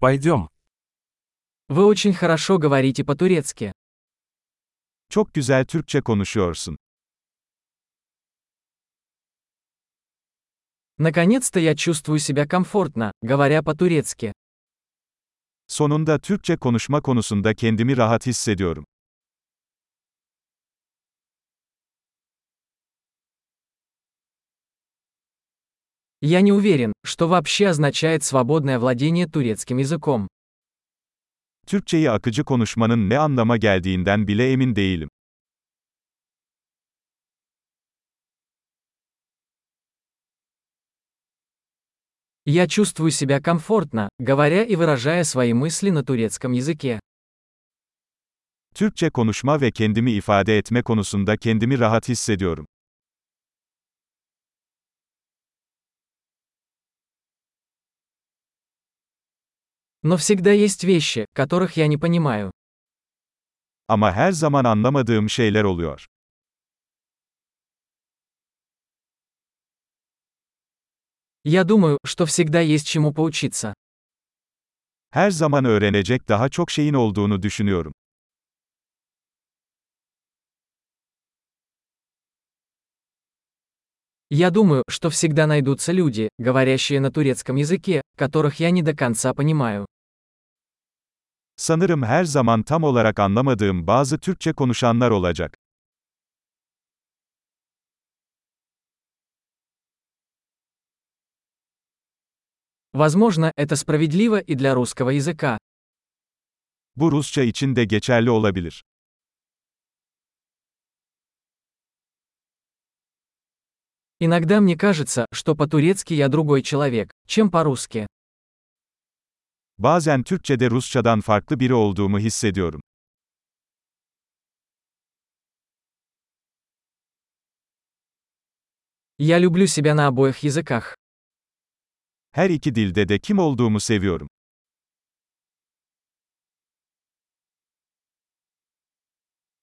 Пойдем. Вы очень хорошо говорите по-турецки. Çok güzel Türkçe konuşuyorsun. Наконец-то я чувствую себя комфортно, говоря по-турецки. Sonunda Türkçe konuşma konusunda kendimi rahat hissediyorum. Я не уверен, что вообще означает свободное владение турецким языком. Türkçeyi akıcı konuşmanın ne anlama geldiğinden bile emin değilim. Я чувствую себя комфортно, говоря и выражая свои мысли на турецком языке. Türkçe konuşma ve kendimi ifade etme konusunda kendimi rahat hissediyorum. Но всегда есть вещи, которых я не понимаю. Ama her zaman anlamadığım şeyler oluyor. Я думаю, что всегда есть чему поучиться. Her zaman öğrenecek daha çok şeyin olduğunu düşünüyorum. Я думаю, что всегда найдутся люди, говорящие на турецком языке, которых я не до конца понимаю. Sanırım her zaman tam olarak anlamadığım bazı Türkçe konuşanlar olacak. Возможно, это справедливо и для русского языка. Bu Rusça için de geçerli olabilir. Иногда мне кажется, что по-турецки я другой человек, чем по-русски. Bazen Türkçede Rusçadan farklı biri olduğumu hissediyorum. Я люблю себя на обоих языках. Her iki dilde de kim olduğumu seviyorum.